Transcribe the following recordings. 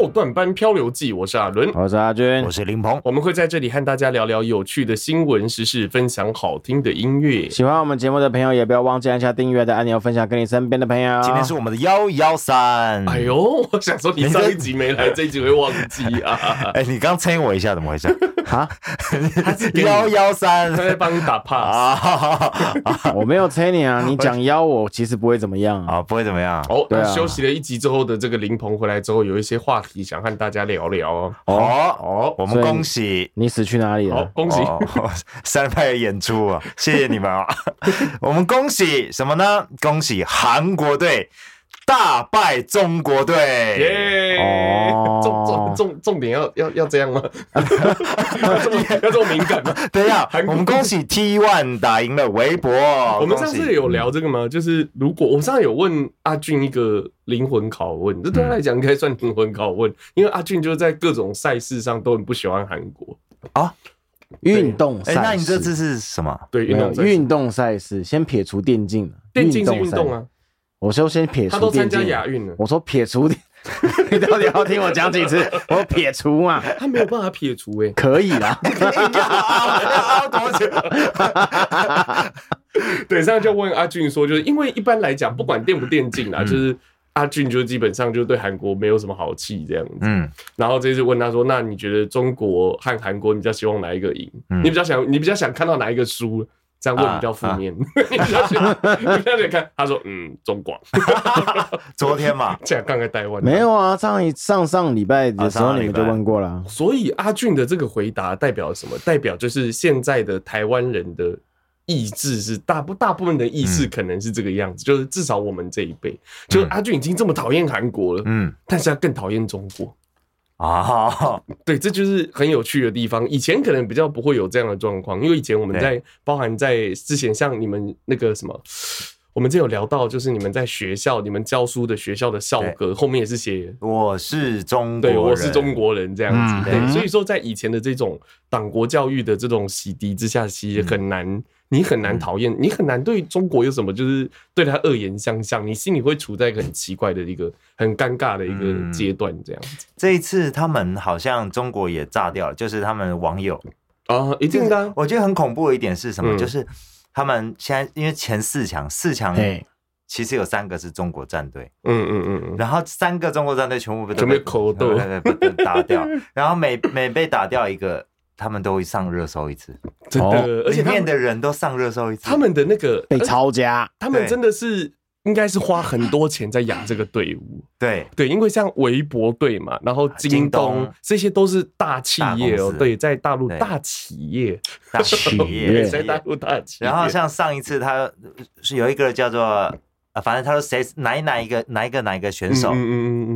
后段班漂流记，我是阿伦，我是阿军，我是林鹏，我们会在这里和大家聊聊有趣的新闻时事，分享好听的音乐。喜欢我们节目的朋友，也不要忘记按下订阅的按钮，分享给你身边的朋友。今天是我们的幺幺三，哎呦，我想说你上一集没来，这一集会忘记啊？哎，你刚催我一下，怎么回事？哈，幺幺三，他在帮你打 pass 啊？我没有催你啊，你讲 邀我其实不会怎么样啊，不会怎么样。哦，那休息了一集之后的这个林鹏回来之后，有一些话题想和大家聊聊哦。哦哦，我们恭喜你死去哪里了？恭喜三派的演出啊，谢谢你们啊。我们恭喜什么呢？恭喜韩国队大败中国队。耶！重重重重点要要要这样吗？要这么敏感吗？对呀。我们恭喜 T One 打赢了微博。我们上次有聊这个吗？就是如果我上次有问阿俊一个灵魂拷问，这对他来讲应该算灵魂拷问，因为阿俊就在各种赛事上都很不喜欢韩国啊。运动赛，那你这次是什么？对，运动运动赛事，先撇除电竞，电竞是运动啊。我说先撇除，他都参加亚运了。我说撇除，你到底要听我讲几次？我说撇除嘛，他没有办法撇除哎，可以啦。对，上次就问阿俊说，就是因为一般来讲，不管电不电竞啊，就是阿俊就基本上就对韩国没有什么好气这样子。嗯，然后这次问他说，那你觉得中国和韩国，你比较希望哪一个赢？你比较想，你比较想看到哪一个输？这样问比较负面，你比较喜欢，你比较喜欢看。他说：“嗯，中国。”昨天嘛，这样刚刚台湾没有啊。上一上上礼拜的时候你们就问过了。所以阿俊的这个回答代表什么？代表就是现在的台湾人的意志是大不大部分的意识可能是这个样子，就是至少我们这一辈，就是阿俊已经这么讨厌韩国了，嗯，但是他更讨厌中国。啊，对，这就是很有趣的地方。以前可能比较不会有这样的状况，因为以前我们在包含在之前，像你们那个什么，我们之前有聊到，就是你们在学校，你们教书的学校的校歌后面也是写“我是中国人”，对，我是中国人这样子。对，所以说在以前的这种党国教育的这种洗涤之下，其实很难。你很难讨厌，你很难对中国有什么，就是对他恶言相向，你心里会处在一个很奇怪的一个很尴尬的一个阶段，这样子。这一次他们好像中国也炸掉了，就是他们网友啊，一定的。我觉得很恐怖的一点是什么？就是他们现在因为前四强，四强其实有三个是中国战队，嗯嗯嗯，然后三个中国战队全部被被口斗被打掉，然后每每被打掉一个。他们都会上热搜一次，真的，而且里面的人都上热搜一次。他们的那个被抄家，他们真的是应该是花很多钱在养这个队伍。对对，因为像微博队嘛，然后京东这些都是大企业哦。对，在大陆大企业，大企业 在大陆大企业。然后像上一次，他是有一个叫做。啊，反正他说谁哪哪一个哪一个哪一个选手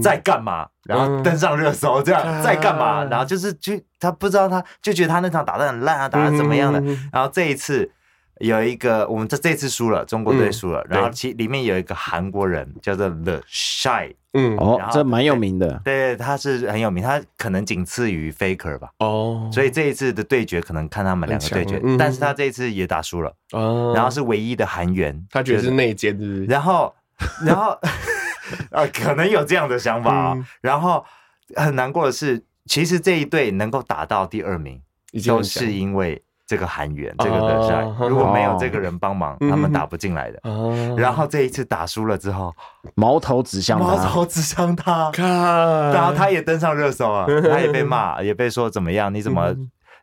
在干嘛，然后登上热搜，这样在干嘛，然后就是就他不知道，他就觉得他那场打得很烂啊，打得怎么样的，然后这一次有一个我们这这次输了，中国队输了，然后其里面有一个韩国人叫做 The Shy。嗯，哦，这蛮有名的，对，他是很有名，他可能仅次于 Faker 吧。哦，所以这一次的对决可能看他们两个对决，但是他这一次也打输了。哦，然后是唯一的韩援，他觉得是内奸，是不是？然后，然后，啊，可能有这样的想法啊。然后很难过的是，其实这一队能够打到第二名，都是因为。这个韩援，这个德帅，如果没有这个人帮忙，他们打不进来的。然后这一次打输了之后，矛头指向他，矛头指向他，然后他也登上热搜啊，他也被骂，也被说怎么样？你怎么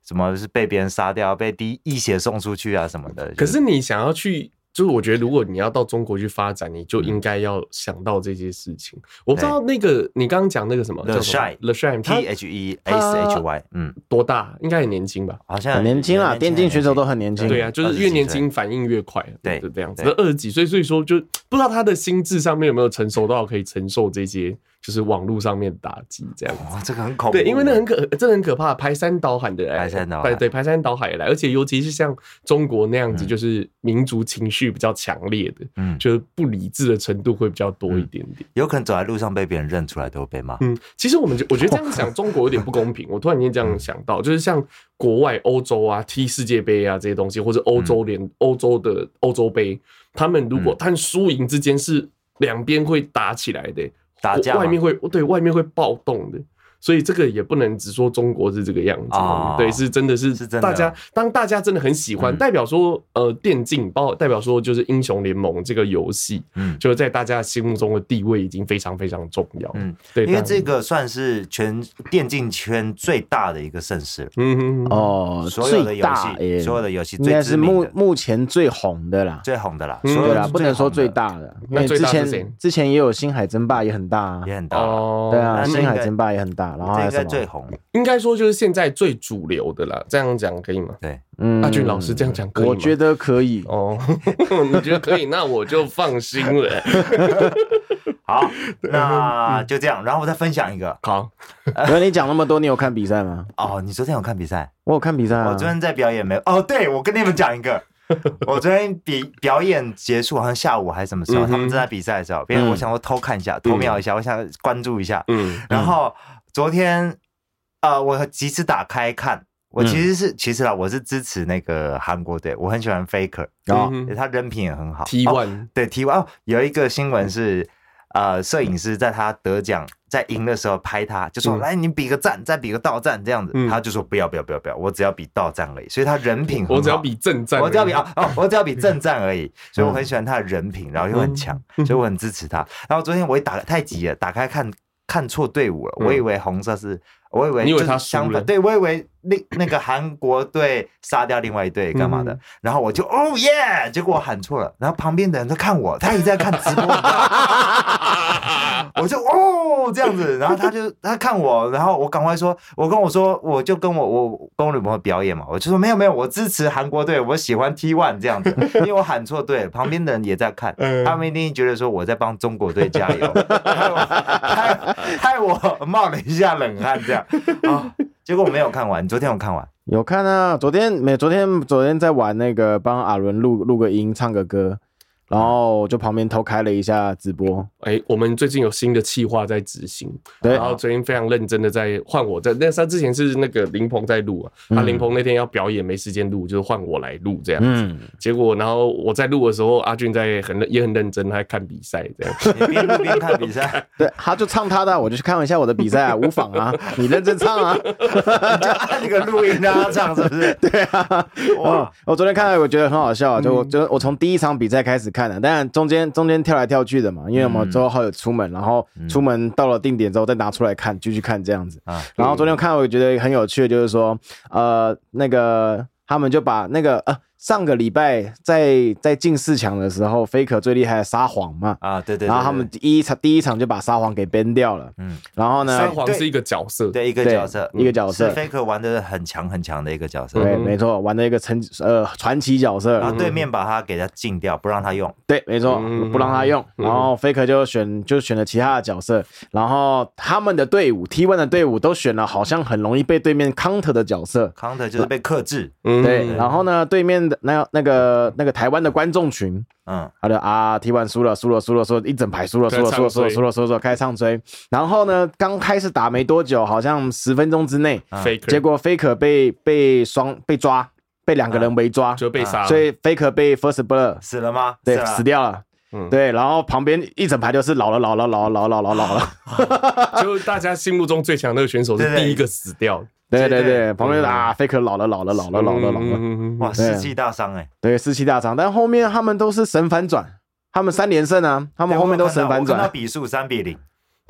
怎么是被别人杀掉，被滴一血送出去啊什么的？可是你想要去。就是我觉得，如果你要到中国去发展，你就应该要想到这些事情。我不知道那个你刚刚讲那个什么，The Shy，The Shy，T H E S H Y，嗯，多大？应该很年轻吧？好像很年轻啊，电竞选手都很年轻。对啊，就是越年轻反应越快，对，就这样子。二十几岁，所以说就 不知道他的心智上面有没有成熟到可以承受这些。就是网络上面打击这样子，哇，这个很恐怖。对，因为那很可，这很可怕，排山倒海的来，排山倒海，对对，排山倒海的来，而且尤其是像中国那样子，就是民族情绪比较强烈的，嗯，就是不理智的程度会比较多一点点，有可能走在路上被别人认出来都会被骂。嗯，其实我们就我觉得这样想，中国有点不公平。我突然间这样想到，就是像国外欧洲啊踢世界杯啊这些东西，或者欧洲联欧洲的欧洲杯，他们如果他们输赢之间是两边会打起来的。打架，外面会对外面会暴动的。所以这个也不能只说中国是这个样子，哦、对，是真的是大家当大家真的很喜欢，代表说呃电竞包代表说就是英雄联盟这个游戏，嗯，就在大家心目中的地位已经非常非常重要，嗯，对，因为这个算是全电竞圈最大的一个盛事，嗯哦，所有的游戏，所有的游戏应该是目目前最红的啦，最红的啦，对啦，不能说最大的，因为之前之前也有星海争霸也很大，也很大，哦对啊，星海争霸也很大。然后应该最红，应该说就是现在最主流的啦。这样讲可以吗？对，嗯，阿俊老师这样讲可以吗？我觉得可以哦。你觉得可以？那我就放心了。好，那就这样。然后我再分享一个。好，那你讲那么多，你有看比赛吗？哦，你昨天有看比赛？我有看比赛。我昨天在表演没有？哦，对，我跟你们讲一个。我昨天比表演结束，好像下午还是什么时候？他们正在比赛的时候，别人我想说偷看一下，偷瞄一下，我想关注一下。嗯，然后。昨天，呃，我及时打开看，我其实是、嗯、其实啦，我是支持那个韩国队，我很喜欢 Faker，然后他人品也很好。T1、哦、对 T1 哦，有一个新闻是，呃，摄影师在他得奖在赢的时候拍他，就说、嗯、来你比个赞，再比个倒赞这样子，嗯、他就说不要不要不要不要，我只要比倒赞而已。所以他人品很好，我只要比正赞，我只要比啊哦，我只要比正赞而已。所以我很喜欢他的人品，然后又很强，所以我很支持他。然后昨天我一打太急了，打开看看错队伍了，我以为红色是。我以为就是相反，对，我以为那那个韩国队杀掉另外一队干嘛的，然后我就哦耶，结果我喊错了，然后旁边的人都看我，他也在看直播，我就哦这样子，然后他就他看我，然后我赶快说，我跟我说，我就跟我我跟我女朋友表演嘛，我就说没有没有，我支持韩国队，我喜欢 T One 这样子，因为我喊错队，旁边的人也在看，他们一定觉得说我在帮中国队加油，害我害害我冒了一下冷汗这样。啊！结果我没有看完，昨天有看完，有看啊。昨天没，昨天昨天在玩那个帮阿伦录录个音，唱个歌。然后就旁边偷开了一下直播。哎，我们最近有新的企划在执行，对。然后最近非常认真的在换我在，那他之前是那个林鹏在录啊，他林鹏那天要表演没时间录，就是换我来录这样子。结果然后我在录的时候，阿俊在很也很认真，他在看比赛这样。边录边看比赛，对，他就唱他的，我就去看一下我的比赛啊，无妨啊，你认真唱啊，你就按那个录音让他唱是不是？对啊。哇，我昨天看了，我觉得很好笑，就我就我从第一场比赛开始看。看的，当然中间中间跳来跳去的嘛，因为我们之后还有出门，然后出门到了定点之后再拿出来看，继续看这样子。然后昨天我看，我觉得很有趣的，就是说，呃，那个他们就把那个呃。上个礼拜在在进四强的时候，Faker 最厉害的撒谎嘛。啊，对对，然后他们第一场第一场就把沙皇给 ban 掉了，嗯，然后呢，沙皇是一个角色，对一个角色，一个角色，Faker 玩的很强很强的一个角色，对，没错，玩的一个成呃传奇角色，然后对面把他给他禁掉，不让他用，对，没错，不让他用，然后 Faker 就选就选了其他的角色，然后他们的队伍 T1 的队伍都选了好像很容易被对面 counter 的角色，counter 就是被克制，对，然后呢，对面的那那个。呃，那个台湾的观众群，嗯，好的啊，T1 输了，输了，输了，输了，一整排输了，输了，输了，输了，输了，输了，开始唱衰。然后呢，刚开始打没多久，好像十分钟之内，结果 Faker 被被双被抓，被两个人围抓，就被杀了。所以 Faker 被 First Blood 死了吗？对，死掉了。嗯，对。然后旁边一整排都是老了，老了，老了，老了，老了，老了。就大家心目中最强那个选手是第一个死掉。对对对，旁边啊，Faker 老了老了老了老了老了，哇，士气大伤哎，对，士气大伤，但后面他们都是神反转，他们三连胜啊，他们后面都神反转，比数三比零，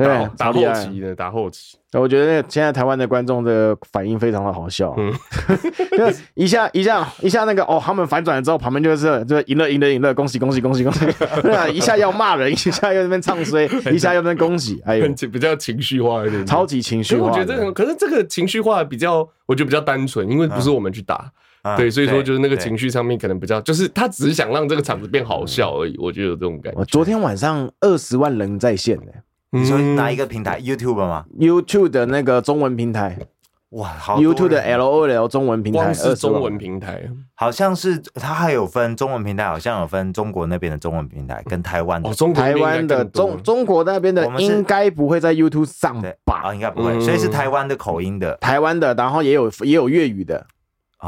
对，打后期的打后期。我觉得现在台湾的观众的反应非常的好笑，嗯，就一下一下一下那个哦，他们反转了之后，旁边就是就赢了赢了赢了，恭喜恭喜恭喜恭喜，对啊，一下要骂人，一下又在那边唱衰，一下又在那边恭喜，哎呦，比较情绪化一点，超级情绪化。我觉得这个，可是这个情绪化比较，我觉得比较单纯，因为不是我们去打，对，所以说就是那个情绪上面可能比较，就是他只是想让这个场子变好笑而已。我觉得有这种感觉。昨天晚上二十万人在线呢。你说哪一个平台？YouTube 吗？YouTube 的那个中文平台，哇，好！YouTube 的 LOL 中文平台，光是中文平台，好像是它还有分中文平台，好像有分中国那边的中文平台跟台湾的。哦，中台湾的中中国那边的应该不会在 YouTube 上吧？啊，应该不会，所以是台湾的口音的，台湾的，然后也有也有粤语的，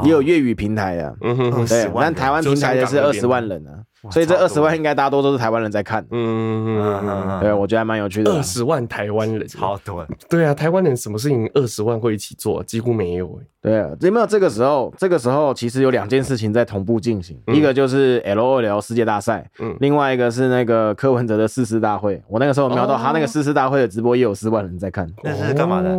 也有粤语平台的，嗯哼，对，但台湾平台的是二十万人啊。所以这二十万应该大多都是台湾人在看。嗯嗯嗯，对，我觉得还蛮有趣的。二十万台湾人，超多。对啊，台湾人什么事情二十万会一起做？几乎没有诶。对啊，有没有这个时候？这个时候其实有两件事情在同步进行，一个就是 LOL 世界大赛，嗯，另外一个是那个柯文哲的誓师大会。我那个时候瞄到他那个誓师大会的直播，也有四万人在看。那是干嘛的？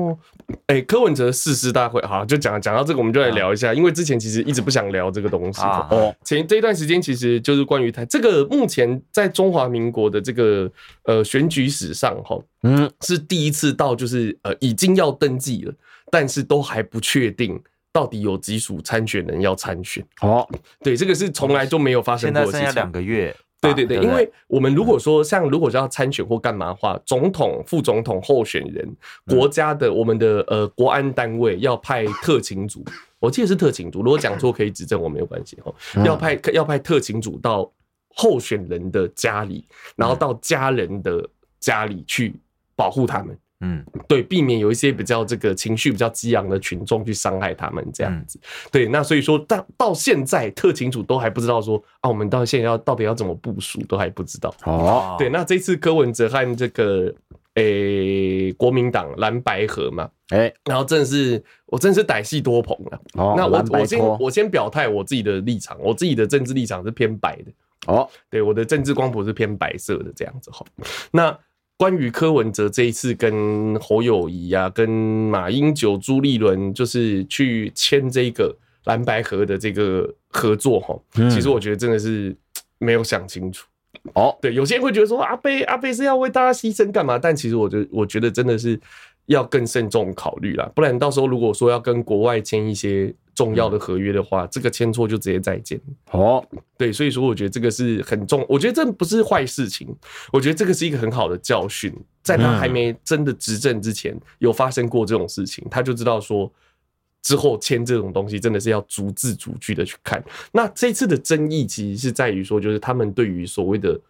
哎，柯文哲誓师大会，好，就讲讲到这个，我们就来聊一下，因为之前其实一直不想聊这个东西。哦，前这一段时间其实就是关于他这个目前在中华民国的这个呃选举史上，哈，嗯，是第一次到就是呃已经要登记了。但是都还不确定到底有几组参选人要参选。哦，对，这个是从来就没有发生过的事情。现在剩下两个月，对对对，因为？我们如果说像如果是要参选或干嘛的话，总统、副总统候选人，国家的我们的呃国安单位要派特勤组，我记得是特勤组，如果讲错可以指正我没有关系哦。要派要派特勤组到候选人的家里，然后到家人的家里去保护他们。嗯，对，避免有一些比较这个情绪比较激昂的群众去伤害他们这样子。对，那所以说到到现在，特勤组都还不知道说啊，我们到现在要到底要怎么部署，都还不知道。哦，对，那这次柯文哲和这个诶国民党蓝白合嘛，诶，然后真的是我真的是歹戏多捧了。哦，那我我先我先表态我自己的立场，我自己的政治立场是偏白的。哦，对，我的政治光谱是偏白色的这样子哈。那。关于柯文哲这一次跟侯友谊啊，跟马英九、朱立伦，就是去签这个蓝白合的这个合作哈，其实我觉得真的是没有想清楚哦。对，有些人会觉得说阿贝阿贝是要为大家牺牲干嘛？但其实我觉得我觉得真的是要更慎重考虑啦，不然到时候如果说要跟国外签一些。重要的合约的话，这个签错就直接再见。哦，对，所以说我觉得这个是很重，我觉得这不是坏事情，我觉得这个是一个很好的教训，在他还没真的执政之前，有发生过这种事情，他就知道说之后签这种东西真的是要逐字逐句的去看。那这次的争议其实是在于说，就是他们对于所谓的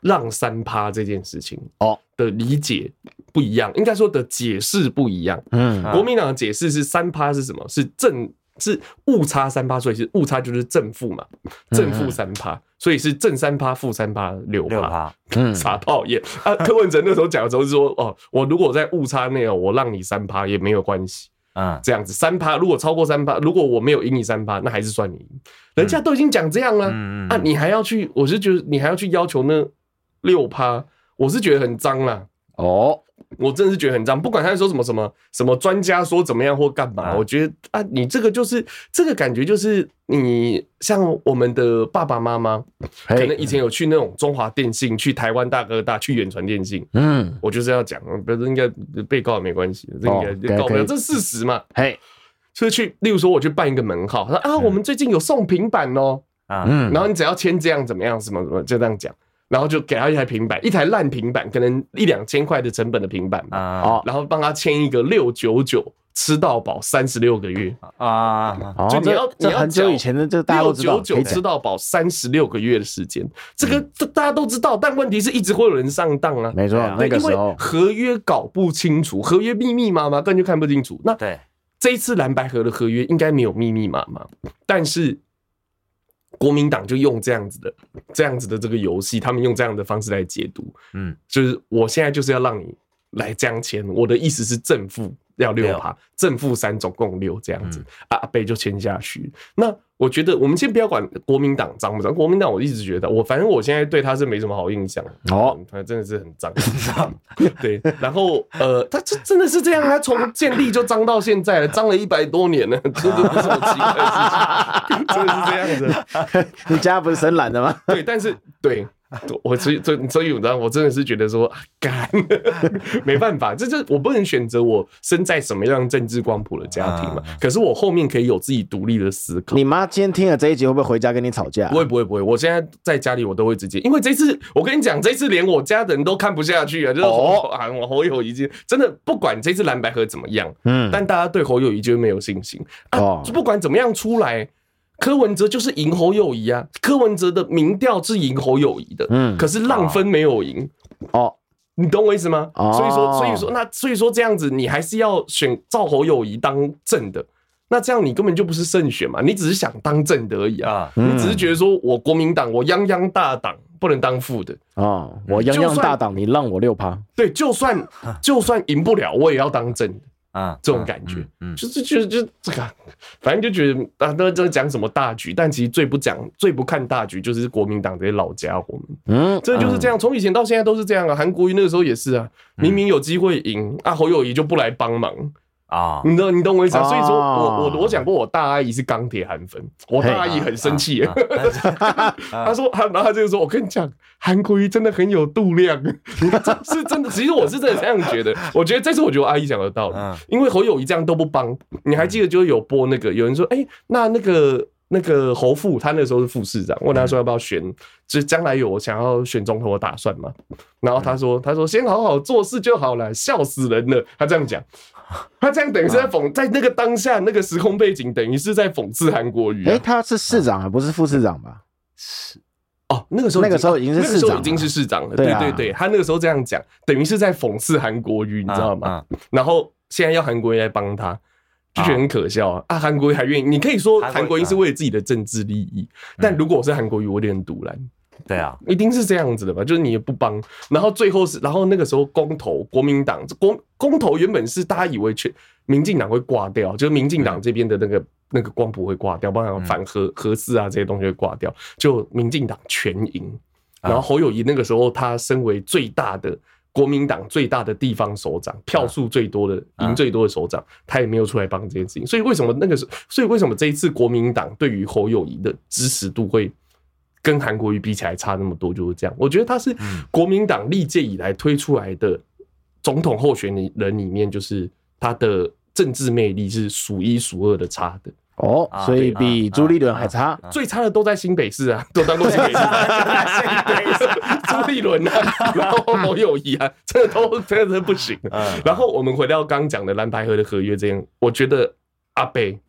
让三趴这件事情哦的理解不一样，应该说的解释不一样。嗯，国民党的解释是三趴是什么？是正。是误差三趴，所以是误差就是正负嘛，正负三趴，所以是正三趴、负三趴、六趴，嗯，傻爆眼。啊！柯文哲那时候讲的时候是说，哦，我如果在误差内哦，我让你三趴也没有关系，啊，这样子三趴，如果超过三趴，如果我没有赢你三趴，那还是算你赢，人家都已经讲这样了，啊，你还要去，我是觉得你还要去要求那六趴，我是觉得很脏啦，哦。我真的是觉得很脏，不管他是说什么什么什么专家说怎么样或干嘛，我觉得啊，你这个就是这个感觉就是你像我们的爸爸妈妈，可能以前有去那种中华电信、去台湾大哥大、去远传电信，嗯，我就是要讲，不是应该被告也没关系，这应该告不了，这是事实嘛，嘿，所以去，例如说我去办一个门号，他说啊，我们最近有送平板哦，啊，嗯，然后你只要签这样怎么样，什么什么就这样讲。然后就给他一台平板，一台烂平板，可能一两千块的成本的平板啊，然后帮他签一个六九九吃到饱三十六个月。啊，就你要你要很久以前的这个大家都知道，六九九吃到饱三十六个月的时间，这个这大家都知道，但问题是一直会有人上当啊，没错，那个时候。合约搞不清楚，合约密密麻麻，根本就看不清楚。那对。这一次蓝白合的合约应该没有密密麻麻，但是。国民党就用这样子的、这样子的这个游戏，他们用这样的方式来解读，嗯，就是我现在就是要让你来这样签，我的意思是正负要六趴，正负三总共六这样子，阿贝就签下去。那我觉得我们先不要管国民党脏不脏，国民党我一直觉得我反正我现在对他是没什么好印象哦，他真的是很脏，对。然后呃，他这真的是这样，他从建立就脏到现在了，脏了一百多年了，真的不是奇怪的事情，真的是这样子。你家不是深蓝的吗？对，但是对。我所以所以所以，你知道，我真的是觉得说，干，没办法，这这我不能选择我生在什么样政治光谱的家庭嘛。可是我后面可以有自己独立的思考。你妈今天听了这一集会不会回家跟你吵架？不会不会不会，我现在在家里我都会直接，因为这次我跟你讲，这次连我家的人都看不下去啊，就是侯啊，我侯友宜真的不管这次蓝白河怎么样，嗯，但大家对侯友谊就没有信心啊，就不管怎么样出来。柯文哲就是赢侯友谊啊，柯文哲的民调是赢侯友谊的，嗯，可是浪分没有赢，哦，你懂我意思吗？哦，所以说，所以说，那所以说这样子，你还是要选赵侯友谊当正的，那这样你根本就不是胜选嘛，你只是想当正的而已啊，你只是觉得说我国民党我泱泱大党不能当副的。啊，我泱泱大党你让我六趴，对，就算就算赢不了，我也要当正的。啊，这种感觉，嗯，就是就是就这个，反正就觉得啊，都在讲什么大局，但其实最不讲、最不看大局，就是国民党这些老家伙们，嗯，这就是这样，从以前到现在都是这样啊。韩国瑜那个时候也是啊，明明有机会赢啊，侯友谊就不来帮忙。啊，你懂你懂我意思啊？所以说我我我讲过，我大阿姨是钢铁韩粉，我大阿姨很生气，他说他然后他就说，我跟你讲，韩国瑜真的很有度量，是真的。其实我是真的这样觉得，我觉得这次我觉得我阿姨讲的道理，因为侯友谊这样都不帮，你还记得就有播那个有人说，哎，那那个那个侯副他那时候是副市长，问他说要不要选，就是将来有我想要选总统的打算吗？然后他说他说先好好做事就好了，笑死人了，他这样讲。他这样等于是在讽，在那个当下那个时空背景，等于是在讽刺韩国瑜。哎，他是市长啊，不是副市长吧？是哦，那个时候那个时候已经是市长，已经是市长了。对对对，他那个时候这样讲，等于是在讽刺韩国瑜，你知道吗？然后现在要韩国瑜来帮他，就觉得很可笑啊！啊，韩国瑜还愿意，你可以说韩国瑜是为了自己的政治利益，但如果我是韩国瑜，我有点赌烂。对啊，一定是这样子的吧？就是你也不帮，然后最后是，然后那个时候公投，国民党公公投原本是大家以为全民进党会挂掉，就是民进党这边的那个那个光谱会挂掉，包括反核核四啊这些东西会挂掉，就民进党全赢。然后侯友谊那个时候他身为最大的国民党最大的地方首长，票数最多的赢最多的首长，他也没有出来帮这件事情。所以为什么那个时候，所以为什么这一次国民党对于侯友谊的支持度会？跟韩国瑜比起来差那么多，就是这样。我觉得他是国民党历届以来推出来的总统候选人里面，就是他的政治魅力是数一数二的差的哦，所以比朱立伦还差。最差的都在新北市啊，都当过新北市。朱立伦啊，然后侯友谊啊，这都真的是不行。然后我们回到刚刚讲的蓝白河的合约这样，我觉得阿北。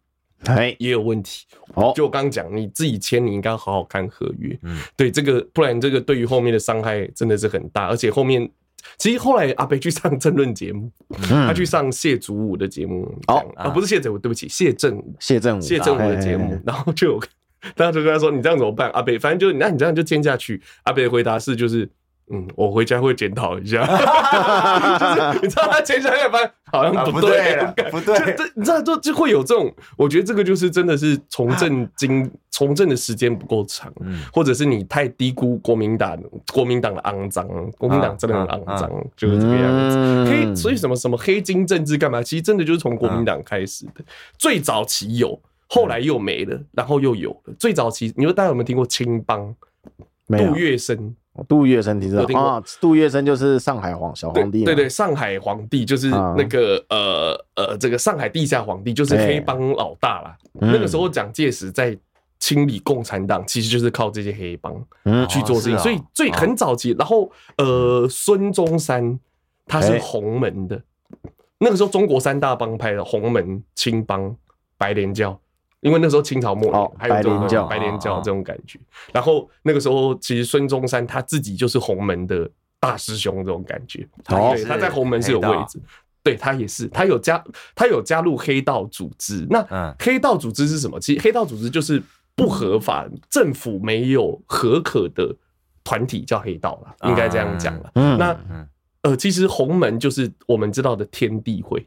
哎，也有问题哦。就我刚刚讲，你自己签，你应该好好看合约。嗯，对这个，不然这个对于后面的伤害真的是很大。而且后面，其实后来阿北去上政论节目，他去上谢祖武的节目。哦，啊，不是谢祖武，对不起，谢正武，谢正武，谢正武的节目。然后就有 大家就跟他说：“你这样怎么办？”阿北，反正就那你这样就签下去。阿北的回答是：“就是。”嗯，我回家会检讨一下。就是你知道他前两天发现好像不对，不对，这你知道就就会有这种，我觉得这个就是真的是从政经从政的时间不够长，或者是你太低估国民党国民党的肮脏，国民党真的很肮脏，就是这个样子。黑，所以什么什么黑金政治干嘛？其实真的就是从国民党开始的，最早期有，后来又没了，然后又有了。最早期，你说大家有没有听过青帮？杜月笙。杜月笙，你知道啊？杜月笙就是上海皇小皇帝，对对，上海皇帝就是那个呃呃，这个上海地下皇帝就是黑帮老大啦。那个时候蒋介石在清理共产党，其实就是靠这些黑帮去做事情。所以最很早期，然后呃，孙中山他是洪门的，那个时候中国三大帮派的洪门、青帮、白莲教。因为那时候清朝末年，还有这种白莲教这种感觉。然后那个时候，其实孙中山他自己就是洪门的大师兄这种感觉。对，他在洪门是有位置。对，他也是，他有加，他有加入黑道组织。那黑道组织是什么？其实黑道组织就是不合法，政府没有合可的团体叫黑道了，应该这样讲了。那呃，其实洪门就是我们知道的天地会。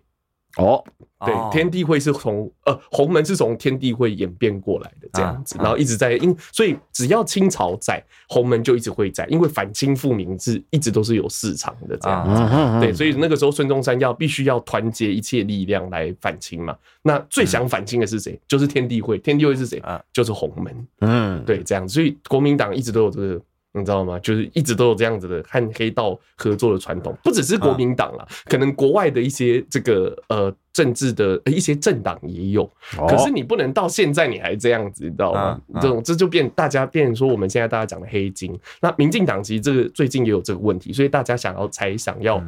哦，对，天地会是从呃洪门是从天地会演变过来的这样子，然后一直在因，所以只要清朝在，洪门就一直会在，因为反清复明是一直都是有市场的这样子，对，所以那个时候孙中山要必须要团结一切力量来反清嘛，那最想反清的是谁？就是天地会，天地会是谁？就是洪门，嗯，对，这样，所以国民党一直都有这个。你知道吗？就是一直都有这样子的和黑道合作的传统，不只是国民党啦，可能国外的一些这个呃政治的一些政党也有。可是你不能到现在你还这样子，你知道吗？这种这就变大家变成说我们现在大家讲的黑金。那民进党其实这个最近也有这个问题，所以大家想要才想要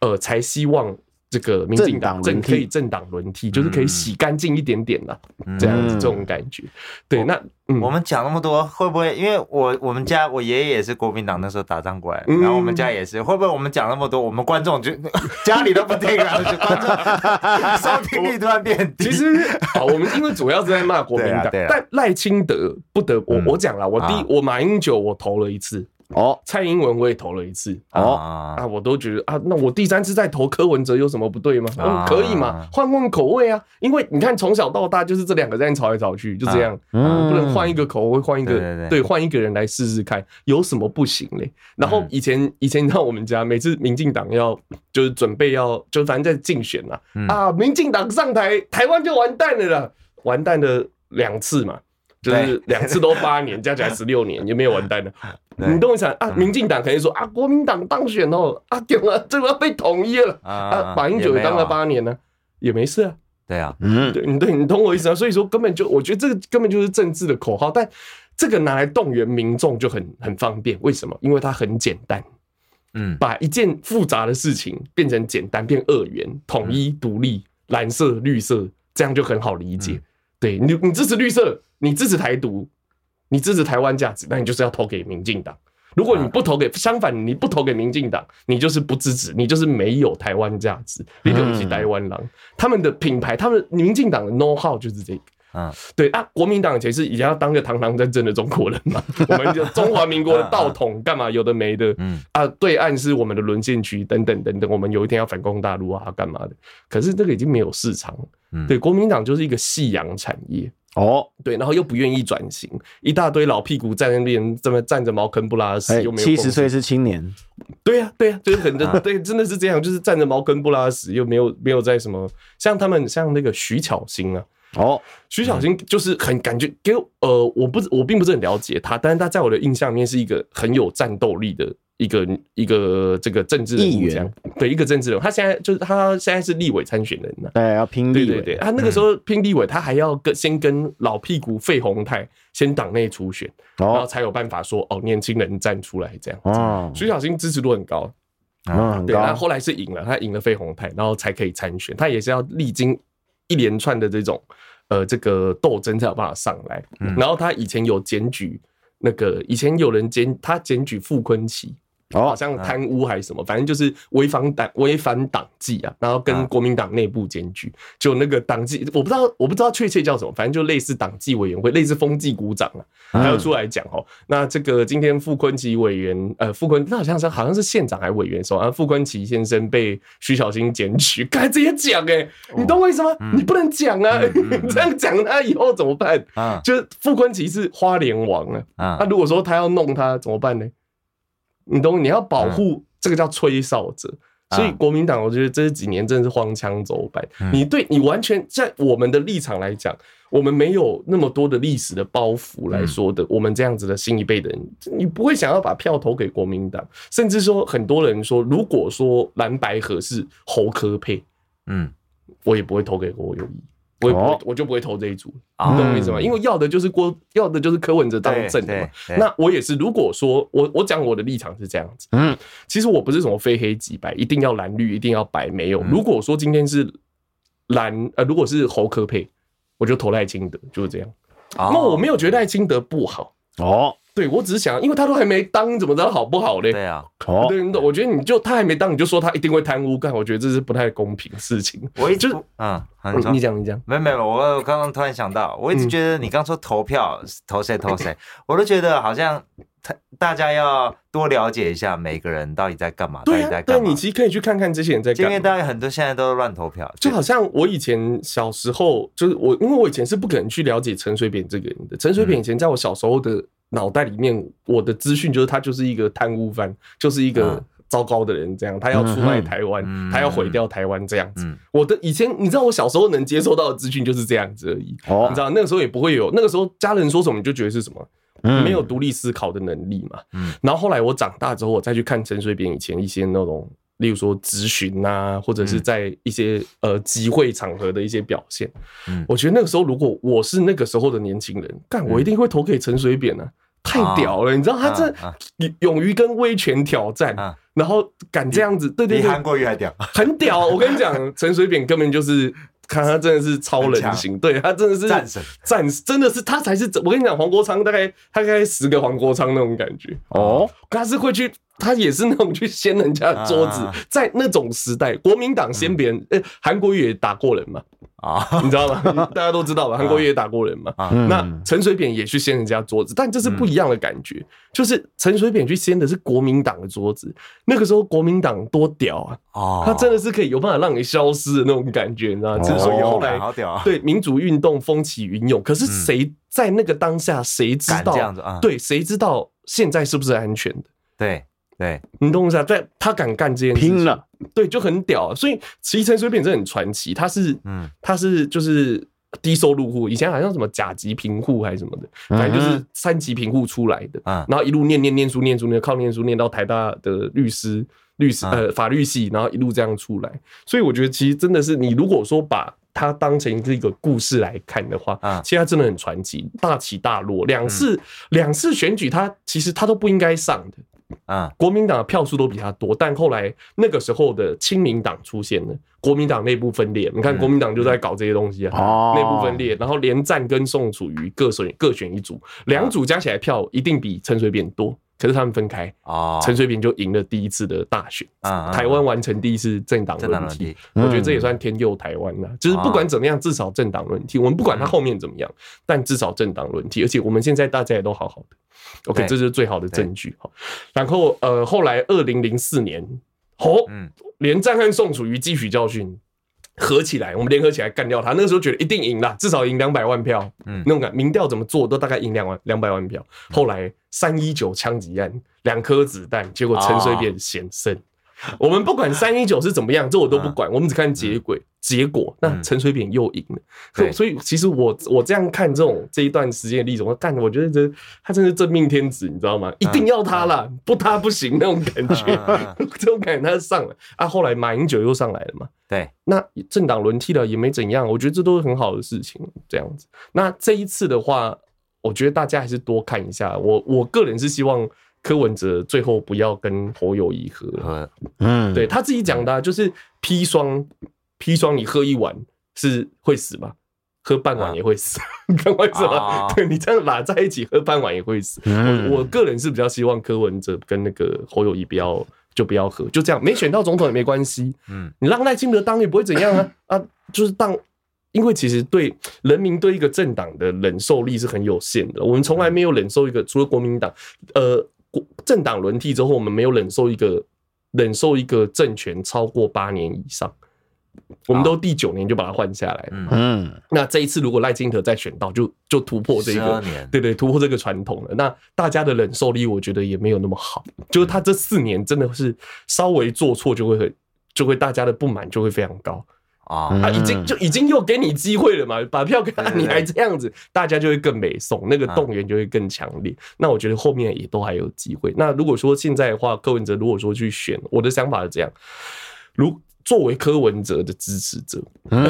呃才希望这个民进党政可以政党轮替，就是可以洗干净一点点的这样子这种感觉。对，那我们讲那么多，会不会因为我我们家我爷爷也是国民党那时候打仗过来，然后我们家也是，会不会我们讲那么多，我们观众就 家里都不听了，就观众 收听率突然变低？其实好，我们因为主要是在骂国民党，但赖清德不得我我讲了，我第我马英九我投了一次。哦，蔡英文我也投了一次。哦。啊，我都觉得啊，那我第三次再投柯文哲有什么不对吗？嗯，可以嘛，换换口味啊，因为你看从小到大就是这两个在吵来吵去，就这样，嗯，不能换一个口味，换一个对，换一个人来试试看有什么不行嘞？然后以前以前你看我们家每次民进党要就是准备要就反正在竞选嘛。啊，民进党上台台湾就完蛋了啦，完蛋了两次嘛。就是两次都八年，加起来十六年，也没有完蛋的。你动一想啊？民进党肯定说啊，国民党当选哦，啊，对啊，这个要被统一了啊。马英九也当了八年呢，也没事啊。对啊，嗯，对，你对，你懂我意思啊？所以说根本就，我觉得这个根本就是政治的口号，但这个拿来动员民众就很很方便。为什么？因为它很简单。嗯，把一件复杂的事情变成简单，变二元、统一、独立、蓝色、绿色，这样就很好理解。对你，你支持绿色，你支持台独，你支持台湾价值，那你就是要投给民进党。如果你不投给，相反，你不投给民进党，你就是不支持，你就是没有台湾价值。你就是台湾狼，他们的品牌，他们民进党的 know how 就是这个。嗯，对啊，国民党以前是以前要当个堂堂正正的中国人嘛，我们就中华民国的道统干嘛有的没的，嗯啊，对岸是我们的沦陷区等等等等，我们有一天要反攻大陆啊，干嘛的？可是这个已经没有市场，对，国民党就是一个夕阳产业哦，对，然后又不愿意转型，一大堆老屁股在那边这么站着茅坑不拉屎，又没有七十岁是青年，对呀对呀，就是很多 对，真的是这样，就是站着茅坑不拉屎，又没有没有在什么像他们像那个徐巧芯啊。哦，徐小新就是很感觉给呃，我不我并不是很了解他，但是他在我的印象里面是一个很有战斗力的一个一个这个政治人物，这样对一个政治人物。他现在就是他现在是立委参选人呢，对，要拼立委。对对对，他那个时候拼立委，他还要跟先跟老屁股费鸿泰先党内初选，然后才有办法说哦，年轻人站出来这样。哦，徐小新支持度很高，嗯，对，他后来是赢了，他赢了费鸿泰，然后才可以参选。他也是要历经。一连串的这种，呃，这个斗争才有办法上来。然后他以前有检举那个，以前有人检他检举傅崐萁。哦，好像贪污还是什么，反正就是违反党违反党纪啊，然后跟国民党内部检举，就那个党纪，我不知道我不知道确切叫什么，反正就类似党纪委员会，类似风纪股长啊，还有出来讲哦。那这个今天傅昆奇委员，呃，傅昆那好像是好像是县长还是委员说啊，傅昆奇先生被徐小新检举，该直接讲哎，你懂我意思吗？你不能讲啊，你 这样讲他以后怎么办？啊，就是傅昆奇是花莲王啊，啊，那如果说他要弄他怎么办呢？你懂？你要保护这个叫吹哨者，所以国民党，我觉得这几年真的是荒腔走板。你对你完全在我们的立场来讲，我们没有那么多的历史的包袱来说的。我们这样子的新一辈的人，你不会想要把票投给国民党，甚至说很多人说，如果说蓝白合是侯科配，嗯，我也不会投给侯友宜。我也不会，我就不会投这一组，你懂我意思吗？因为要的就是郭，要的就是柯文哲当正的嘛。那我也是，如果说我我讲我的立场是这样子，嗯，其实我不是什么非黑即白，一定要蓝绿，一定要白，没有。如果说今天是蓝，呃，如果是侯科配，我就投赖清德，就是这样。那我没有觉得赖清德不好哦。对，我只是想，因为他都还没当，怎么知道好不好嘞？对啊，对，我觉得你就他还没当，你就说他一定会贪污干，我觉得这是不太公平的事情。我一直啊，你讲你讲，没没有，我刚刚突然想到，我一直觉得你刚说投票投谁投谁，我都觉得好像他大家要多了解一下每个人到底在干嘛，到底在干嘛。对，你其实可以去看看这些人在干嘛。因为大家很多现在都乱投票，就好像我以前小时候，就是我，因为我以前是不可能去了解陈水扁这个人的。陈水扁以前在我小时候的。脑袋里面，我的资讯就是他就是一个贪污犯，就是一个糟糕的人，这样他要出卖台湾，他要毁掉台湾这样子。我的以前，你知道我小时候能接收到的资讯就是这样子而已。你知道那个时候也不会有，那个时候家人说什么你就觉得是什么，没有独立思考的能力嘛。然后后来我长大之后，我再去看陈水扁以前一些那种，例如说咨询啊，或者是在一些呃集会场合的一些表现，我觉得那个时候如果我是那个时候的年轻人，干我一定会投给陈水扁啊。太屌了！你知道他这勇于跟威权挑战，然后敢这样子，对对对，比韩国瑜还屌，很屌！我跟你讲，陈水扁根本就是。看他真的是超人型，对他真的是战神，战真的是他才是。我跟你讲，黄国昌大概他大概十个黄国昌那种感觉哦，他是会去，他也是那种去掀人家的桌子，在那种时代，国民党掀别人，呃，韩国瑜也打过人嘛。啊，你知道吗？大家都知道吧？韩国瑜也打过人嘛。那陈水扁也去掀人家桌子，但这是不一样的感觉。就是陈水扁去掀的是国民党的桌子，那个时候国民党多屌啊！哦，他真的是可以有办法让你消失的那种感觉，你知道吗？之所以后来对民主运动风起云涌，可是谁在那个当下，谁知道？对，谁知道现在是不是安全的？对。对，你懂一下，在他敢干这件事情，拼了，对，就很屌。所以其实陈水扁真的很传奇，他是，嗯，他是就是低收入户，以前好像什么甲级贫户还是什么的，反正就是三级贫户出来的，然后一路念念念书念书念，靠念书念到台大的律师律师呃法律系，然后一路这样出来。所以我觉得其实真的是，你如果说把他当成一个故事来看的话，啊，其实他真的很传奇，大起大落，两次两次选举，他其实他都不应该上的。啊，国民党的票数都比他多，但后来那个时候的亲民党出现了，国民党内部分裂。你看，国民党就在搞这些东西啊，内部分裂，然后连战跟宋楚瑜各选各选一组，两组加起来票一定比陈水扁多，可是他们分开，陈水扁就赢了第一次的大选，台湾完成第一次政党轮替，我觉得这也算天佑台湾了。就是不管怎么样，至少政党轮替，我们不管他后面怎么样，但至少政党轮替，而且我们现在大家也都好好的。OK，这是最好的证据。然后呃，后来二零零四年，哦，连战和宋楚瑜汲取教训，合起来，我们联合起来干掉他。那个时候觉得一定赢了，至少赢两百万票。嗯，那种感，民调怎么做都大概赢两万两百万票。后来三一九枪击案，两颗子弹，结果陈水扁险胜。我们不管三一九是怎么样，这我都不管，我们只看结果。结果，那陈水扁又赢了。所以，所以其实我我这样看这种这一段时间的例子，我干，我觉得这他真是真命天子，你知道吗？一定要他了，不他不行那种感觉，这种感觉他上了啊。后来马英九又上来了嘛，对，那政党轮替了也没怎样，我觉得这都是很好的事情。这样子，那这一次的话，我觉得大家还是多看一下。我我个人是希望。柯文哲最后不要跟侯友谊喝，嗯，对他自己讲的、啊，就是砒霜，砒霜你喝一碗是会死吗？喝半碗也会死，你看为什么？对你这样拉在一起喝半碗也会死。我我个人是比较希望柯文哲跟那个侯友谊不要就不要喝，就这样，没选到总统也没关系。嗯，你让赖清德当也不会怎样啊 啊，就是当，因为其实对人民对一个政党的忍受力是很有限的，我们从来没有忍受一个除了国民党，呃。政党轮替之后，我们没有忍受一个忍受一个政权超过八年以上，我们都第九年就把它换下来。嗯，那这一次如果赖清德再选到，就就突破这个，对对，突破这个传统了。那大家的忍受力，我觉得也没有那么好。就是他这四年真的是稍微做错，就会很就会大家的不满就会非常高。啊，他已经就已经又给你机会了嘛，把票给他，你还这样子，大家就会更美送，那个动员就会更强烈。那我觉得后面也都还有机会。那如果说现在的话，柯文哲如果说去选，我的想法是这样：如作为柯文哲的支持者，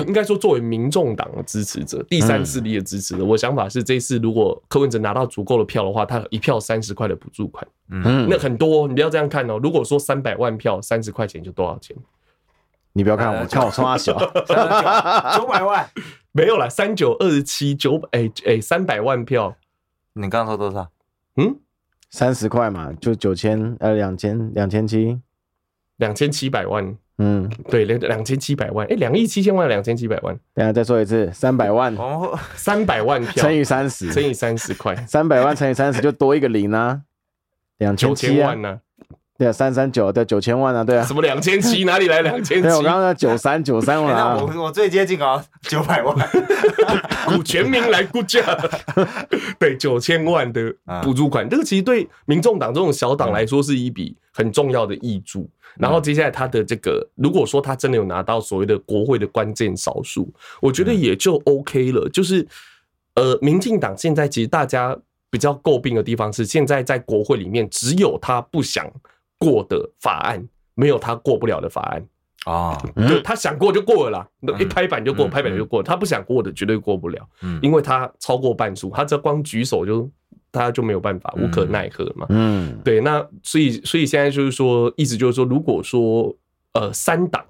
应该说作为民众党的支持者，第三势力的支持者，我想法是这次如果柯文哲拿到足够的票的话，他一票三十块的补助款，嗯，那很多，你不要这样看哦。如果说三百万票，三十块钱就多少钱？你不要看我，看我冲他小，九百万。没有了，三九二十七九百哎哎三百万票，你刚刚说多少？嗯，三十块嘛，就九千呃两千两千七，两千七百万，嗯，对，两两千七百万，哎，两亿七千万两千七百万，等下再说一次，三百万。哦，三百万票。乘以三十，乘以三十块，三百万乘以三十就多一个零啊，两千七万呢。对啊，三三九对九千万啊，对啊，什么两千七 哪里来两千七？对，我刚刚九三九三万啊，我我最接近啊，九百万，股全民来估价，对，九千万的补助款，这个其实对民众党这种小党来说是一笔很重要的挹注。然后接下来他的这个，如果说他真的有拿到所谓的国会的关键少数，我觉得也就 OK 了。就是呃，民进党现在其实大家比较诟病的地方是，现在在国会里面只有他不想。过的法案没有他过不了的法案。啊，就他想过就过了啦，一拍板就过，拍板就过。他不想过的绝对过不了，因为他超过半数，他只要光举手就他就没有办法，无可奈何嘛。嗯，对，那所以所以现在就是说，意思就是说，如果说呃三党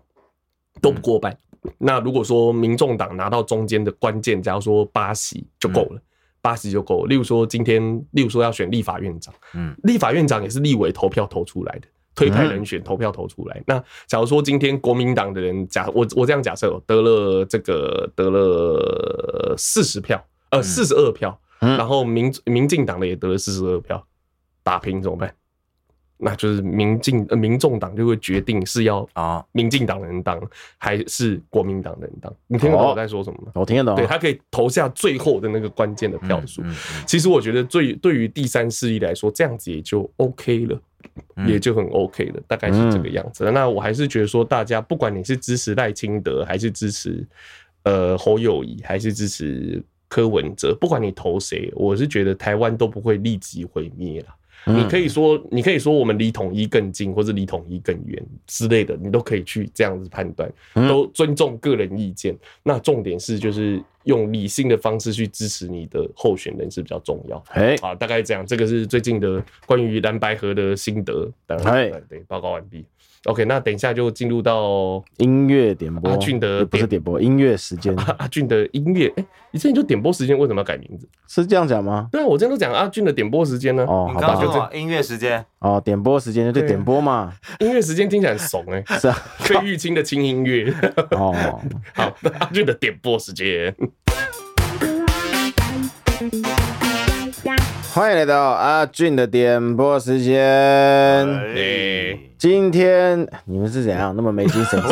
都不过半，那如果说民众党拿到中间的关键，假如说八席就够了，八十就够了。例如说今天，例如说要选立法院长，嗯，立法院长也是立委投票投出来的。推派人选投票投出来，那假如说今天国民党的人假我我这样假设得了这个得了四十票，呃四十二票，然后民民进党的也得了四十二票，打平怎么办？那就是民进呃民众党就会决定是要啊民进党人当还是国民党人当，你听得懂我在说什么吗？我听得懂，对他可以投下最后的那个关键的票数。其实我觉得最对于第三势力来说，这样子也就 OK 了。也就很 OK 了，大概是这个样子。嗯、那我还是觉得说，大家不管你是支持赖清德，还是支持呃侯友谊，还是支持柯文哲，不管你投谁，我是觉得台湾都不会立即毁灭了。你可以说，你可以说我们离统一更近，或者离统一更远之类的，你都可以去这样子判断，都尊重个人意见。那重点是，就是用理性的方式去支持你的候选人是比较重要。哎，好，大概这样，这个是最近的关于蓝白合的心得。哎，对，报告完毕。OK，那等一下就进入到音乐点播。阿俊的不是点播，音乐时间。阿俊的音乐，哎，你之前就点播时间，为什么要改名字？是这样讲吗？对啊，我之前都讲阿俊的点播时间呢。哦，好吧，就这音乐时间。哦，点播时间就点播嘛。音乐时间听起来很怂哎。是啊，费玉清的轻音乐。哦，好，阿俊的点播时间。欢迎来到阿俊的点播时间。今天你们是怎样那么没精神？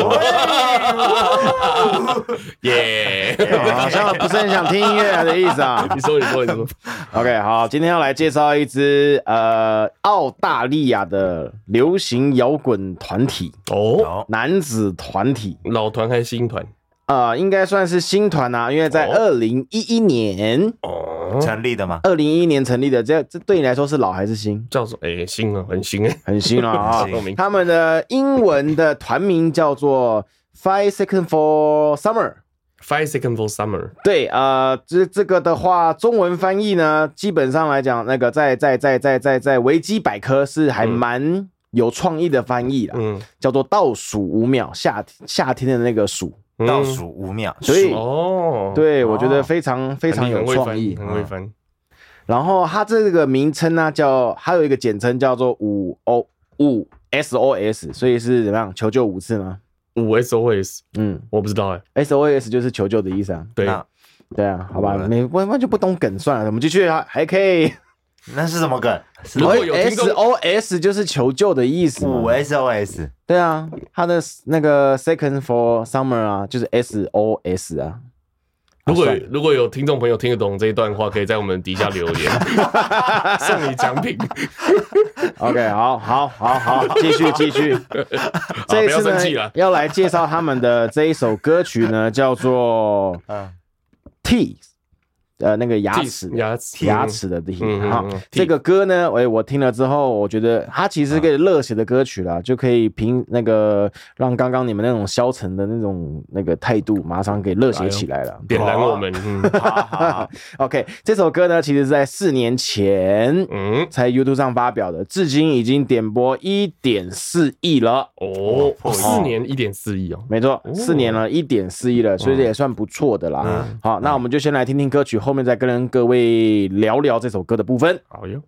耶，好像不是很想听音乐的意思啊。你说，你说，你说。OK，好，今天要来介绍一支呃澳大利亚的流行摇滚团体哦，男子团体，老团还是新团？呃，应该算是新团啊，因为在二零一一年哦成立的嘛。二零一一年成立的，这这对你来说是老还是新？叫做哎新啊，很新哎，很新了啊。他们的英文的团名叫做 Five Second for Summer。Five Second for Summer。对，呃，这这个的话，中文翻译呢，基本上来讲，那个在在在在在在维基百科是还蛮有创意的翻译啦，嗯，叫做倒数五秒，夏夏天的那个数。倒数五秒，所以哦，对我觉得非常非常有创意，很会分。然后它这个名称呢，叫还有一个简称叫做五 O 五 SOS，所以是怎么样？求救五次吗？五 SOS，嗯，我不知道哎，SOS 就是求救的意思啊。对啊，对啊，好吧，你完完全不懂梗算了，我们继续啊，还可以。那是什么梗？如果有 SOS 就是求救的意思。五 SOS。对啊，他的那个 Second for Summer 啊，就是 SOS 啊。如果如果有听众朋友听得懂这一段话，可以在我们底下留言，送你奖品。OK，好，好，好，好，继续，继续。这一次呢，要来介绍他们的这一首歌曲呢，叫做 T。呃，那个牙齿，牙齿，牙齿的地方。好，这个歌呢，哎，我听了之后，我觉得它其实是个热血的歌曲啦，就可以凭那个让刚刚你们那种消沉的那种那个态度，马上给热血起来了，点燃我们。OK，这首歌呢，其实是在四年前，嗯，在 YouTube 上发表的，至今已经点播一点四亿了。哦，四年一点四亿哦，没错，四年了，一点四亿了，所以这也算不错的啦。好，那我们就先来听听歌曲。后面再跟各位聊聊这首歌的部分。好哟。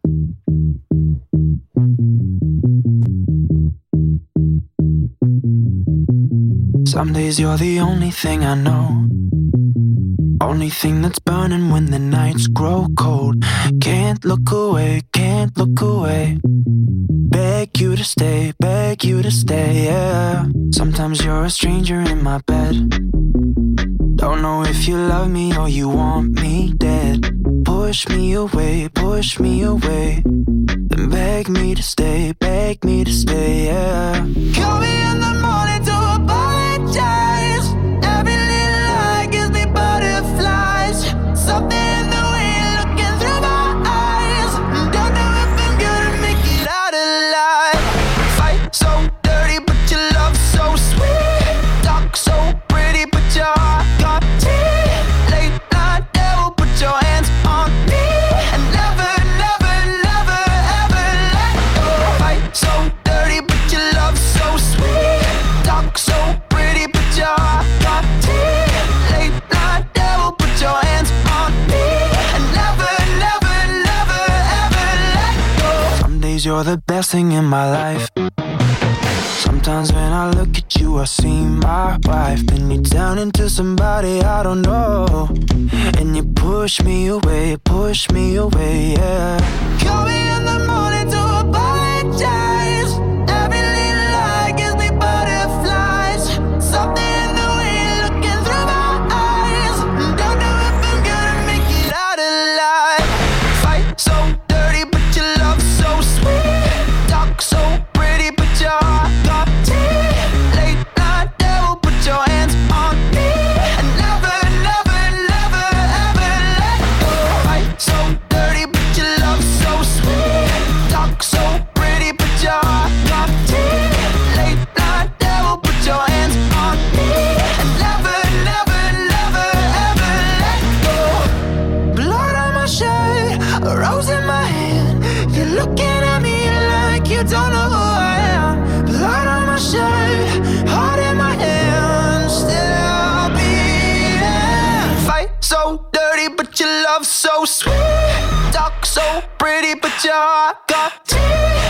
Don't know if you love me or you want me dead. Push me away, push me away. Then beg me to stay, beg me to stay, yeah. Call me in the morning to apologize. The best thing in my life. Sometimes when I look at you, I see my wife. Then you turn into somebody I don't know. And you push me away, push me away, yeah. Call me in the morning to apologize. Your got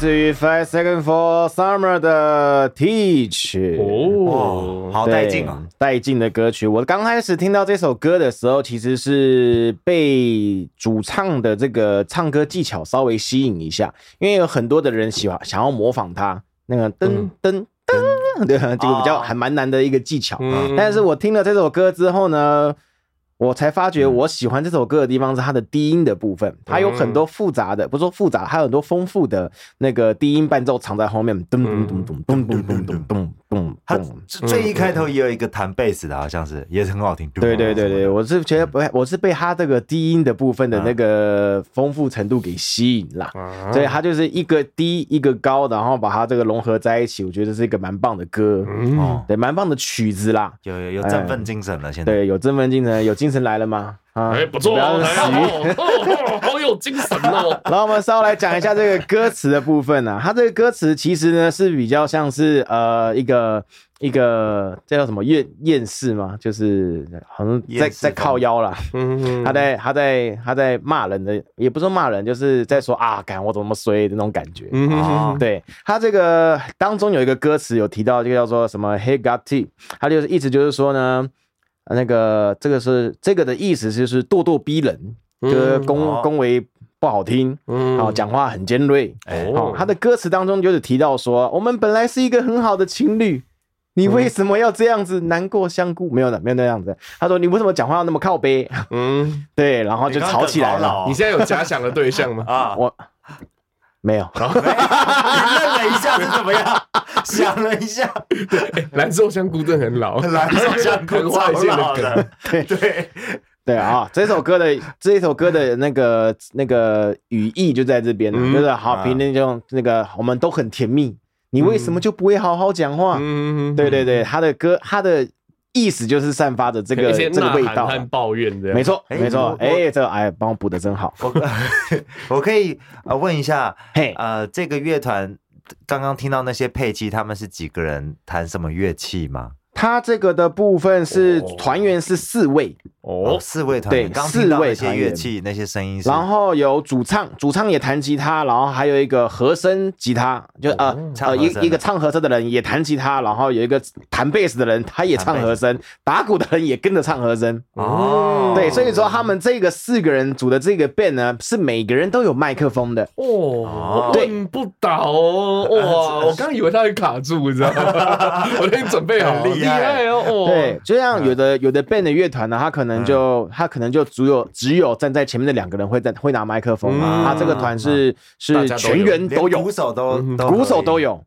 自于 Five Second for Summer 的 Teach 哦，好带劲啊！带劲的歌曲。我刚开始听到这首歌的时候，其实是被主唱的这个唱歌技巧稍微吸引一下，因为有很多的人喜欢想要模仿他那个噔噔噔，对，这个比较还蛮难的一个技巧。嗯但是我听了这首歌之后呢，我才发觉我喜欢这首歌的地方是它的低音的部分，它有很多复杂的，不是说复杂，它有很多丰富的那个低音伴奏藏在后面，噔噔噔噔噔噔噔噔噔噔他噔。最一开头也有一个弹贝斯的，好像是也是很好听。对对对对，我是觉得不，我是被他这个低音的部分的那个丰富程度给吸引了，啊。所以他就是一个低一个高，然后把它这个融合在一起，我觉得是一个蛮棒的歌，对，蛮棒的曲子啦。有有有振奋精神了，现在。对，有振奋精神，有精神来了吗？啊，哎，不错不要哦，死鱼。哦哦，好有精神哦。然后我们稍微来讲一下这个歌词的部分啊，它这个歌词其实呢是比较像是呃一个一个这叫什么厌厌世嘛？就是好像在在靠腰啦。嗯他在他在他在骂人的，也不是说骂人，就是在说啊，干我怎么那么衰的那种感觉。嗯哦对他这个当中有一个歌词有提到，这个叫做什么 “Hey got T”，他就是意思就是说呢，呃那个这个是这个的意思就是咄咄逼人，就是恭哦恭维不好听，嗯好讲话很尖锐。哦，他的歌词当中就是提到说，我们本来是一个很好的情侣。你为什么要这样子难过相顾？没有的，没有那样子。他说：“你为什么讲话要那么靠背嗯，？” 对，然后就吵起来了。你现在有假想的对象吗？啊，我没有，你愣了一下是怎么样？想了一下，对蓝瘦香菇真的很老，蓝瘦香菇很外线的。对。对，对啊，这首歌的这首歌的那个那个语义就在这边就是好评论就那个我们都很甜蜜，你为什么就不会好好讲话？嗯，对对对，他的歌他的意思就是散发着这个这个味道。呐喊和抱怨的，没错，哎没错我，哎，这个哎，帮我补的真好。我 我可以呃问一下，嘿，呃，这个乐团刚刚听到那些配器，他们是几个人弹什么乐器吗？他这个的部分是哦。团员是四位，哦，哦，四位团对员，对四位那些团乐器，那些声音，然后有主唱，主唱也弹吉他，然后还有一个和声吉他，就呃呃一一个唱和声的人也弹吉他，然后有一个弹贝斯的人他也唱和声，打鼓的人也跟着唱和声。哦，对，所以说他们这个四个人组的这个 band 呢，是每个人都有麦克风的。哦，对问不倒哦，哇！我刚以为他会卡住，你知道吗？我已经准备好了，很厉害哦！对，就像有的有的 band 的乐团呢，他可能就他可能就只有只有站在前面的两个人会在会拿麦克风嘛。他这个团是是全员都有，鼓手都鼓手都有，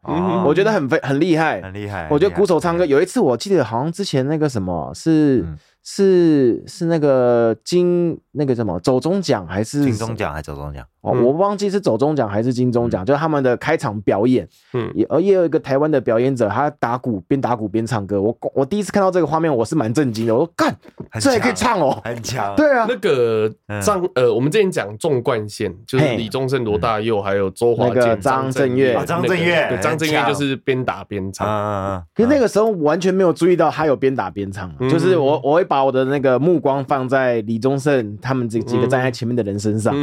我觉得很非很厉害，很厉害。我觉得鼓手唱歌，有一次我记得好像之前那个什么是。是是那个金那个什么走中奖还是金钟奖还是走中奖？哦，我忘记是走中奖还是金钟奖，就是他们的开场表演。嗯，也而也有一个台湾的表演者，他打鼓边打鼓边唱歌。我我第一次看到这个画面，我是蛮震惊的。我说干，这也可以唱哦，很强。对啊，那个张呃，我们之前讲纵贯线，就是李宗盛、罗大佑还有周华健、张震岳、张震岳，张震岳就是边打边唱。啊，可是那个时候完全没有注意到他有边打边唱，就是我我会把我的那个目光放在李宗盛他们这几个站在前面的人身上，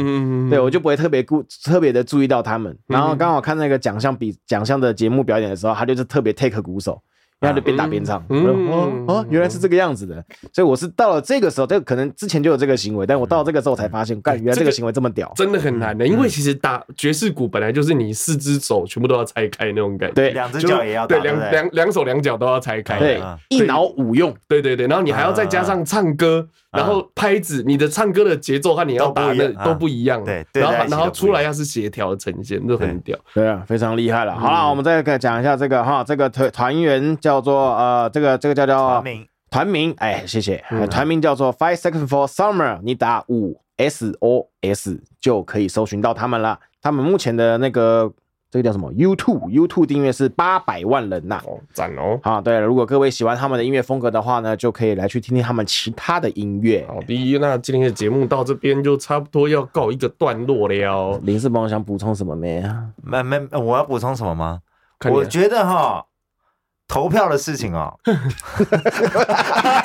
对我就不会特别顾。特别的注意到他们，然后刚好看那个奖项比奖项的节目表演的时候，他就是特别 take 鼓手，因为他就边打边唱。哦哦，原来是这个样子的，所以我是到了这个时候，这个可能之前就有这个行为，但我到了这个时候才发现，干，原来这个行为这么屌，真的很难的。因为其实打爵士鼓本来就是你四只手全部都要拆开那种感觉，对，两只脚也要，对，两两两手两脚都要拆开，对，一脑五用，对对对，然后你还要再加上唱歌。然后拍子，你的唱歌的节奏和你要打的都不一样，对，然后然后出来要是协调呈现，就很屌，对啊，非常厉害了。好了，我们再讲一下这个哈，这个团团员叫做呃，这个这个叫叫团名，团名，哎，谢谢，团名叫做 Five Seconds for Summer，你打五 S O S 就可以搜寻到他们了。他们目前的那个。这个叫什么？YouTube，YouTube 订阅是八百万人呐，哦，赞哦！啊，对了，如果各位喜欢他们的音乐风格的话呢，就可以来去听听他们其他的音乐。好，第一，那今天的节目到这边就差不多要告一个段落了。林世邦想补充什么没啊？没没，我要补充什么吗？我觉得哈。投票的事情哦，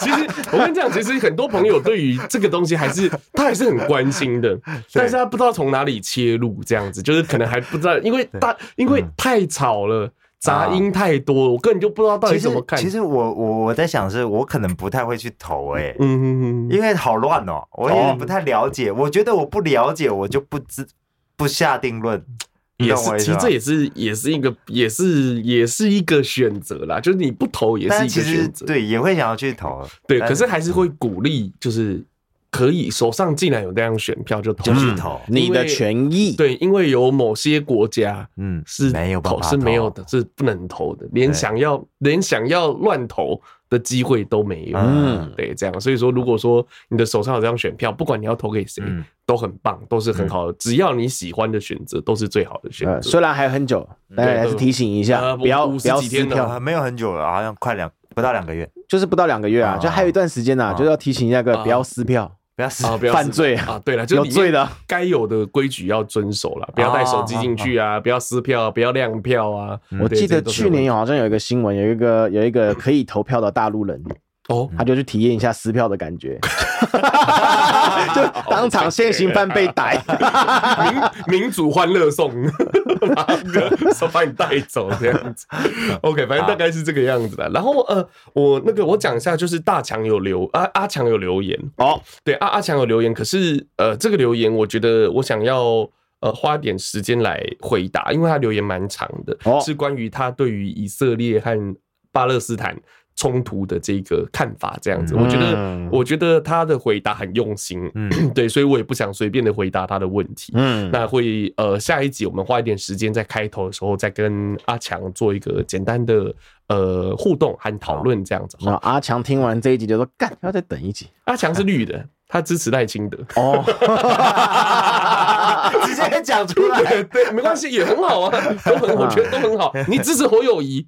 其实我跟你讲，其实很多朋友对于这个东西还是他还是很关心的，但是他不知道从哪里切入，这样子就是可能还不知道，因为大因为太吵了，杂音太多，我根本就不知道到底怎么看。其实我我我在想，是我可能不太会去投哎，嗯，因为好乱哦，我也不太了解，我觉得我不了解，我就不知不下定论。也是，其实这也是也是一个，也是也是一个选择啦。就是你不投也是一个选择，对，也会想要去投，对。可是还是会鼓励，就是可以手上既然有这样选票，就投去投，你的权益。对，因为有某些国家，嗯，是没有投是没有的，是不能投的，连想要连想要乱投的机会都没有。嗯，对，这样。所以说，如果说你的手上有这张选票，不管你要投给谁。都很棒，都是很好的。只要你喜欢的选择，都是最好的选择。虽然还很久，但还是提醒一下，不要不要撕票。没有很久了，好像快两不到两个月，就是不到两个月啊，就还有一段时间呐，就是要提醒一下个，不要撕票，不要啊！不要，犯罪啊！对了，就有罪的，该有的规矩要遵守了，不要带手机进去啊，不要撕票，不要亮票啊。我记得去年好像有一个新闻，有一个有一个可以投票的大陆人。哦，他就去体验一下撕票的感觉，就当场现行犯被逮，民民主欢乐颂，说 把你带走这样子。OK，反正大概是这个样子的。然后呃，我那个我讲一下，就是大强有留阿阿强有留言。哦，对阿阿强有留言，可是呃这个留言我觉得我想要呃花点时间来回答，因为他留言蛮长的，是关于他对于以色列和巴勒斯坦。冲突的这个看法，这样子，我觉得，我觉得他的回答很用心，嗯，对，所以我也不想随便的回答他的问题，嗯，那会呃，下一集我们花一点时间在开头的时候再跟阿强做一个简单的呃互动和讨论，这样子。那阿强听完这一集就说干，要再等一集。阿强是绿的，他支持赖清德。哦，直接讲出来，对，没关系，也很好啊，都很，我觉得都很好。你支持侯友宜。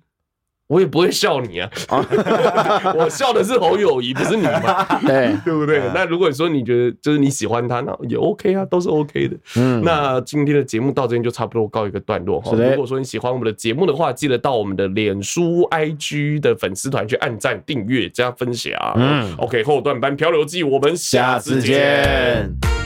我也不会笑你啊，我笑的是侯友谊，不是你嘛？对，对不对？那如果说你觉得就是你喜欢他，那也 OK 啊，都是 OK 的。嗯，那今天的节目到这边就差不多告一个段落哈。如果说你喜欢我们的节目的话，记得到我们的脸书、IG 的粉丝团去按赞、订阅、加分享。嗯，OK，后段班漂流记，我们下次见。